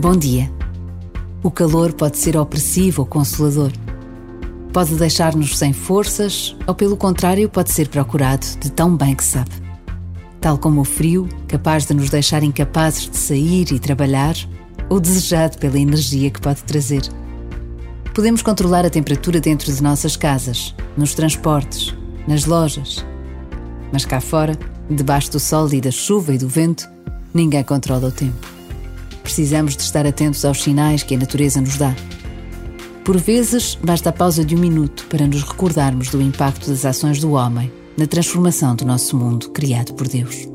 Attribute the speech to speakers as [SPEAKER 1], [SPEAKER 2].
[SPEAKER 1] Bom dia. O calor pode ser opressivo ou consolador. Pode deixar-nos sem forças ou, pelo contrário, pode ser procurado de tão bem que sabe. Tal como o frio, capaz de nos deixar incapazes de sair e trabalhar, ou desejado pela energia que pode trazer. Podemos controlar a temperatura dentro de nossas casas, nos transportes, nas lojas. Mas cá fora, debaixo do sol e da chuva e do vento, ninguém controla o tempo. Precisamos de estar atentos aos sinais que a natureza nos dá. Por vezes, basta a pausa de um minuto para nos recordarmos do impacto das ações do homem na transformação do nosso mundo criado por Deus.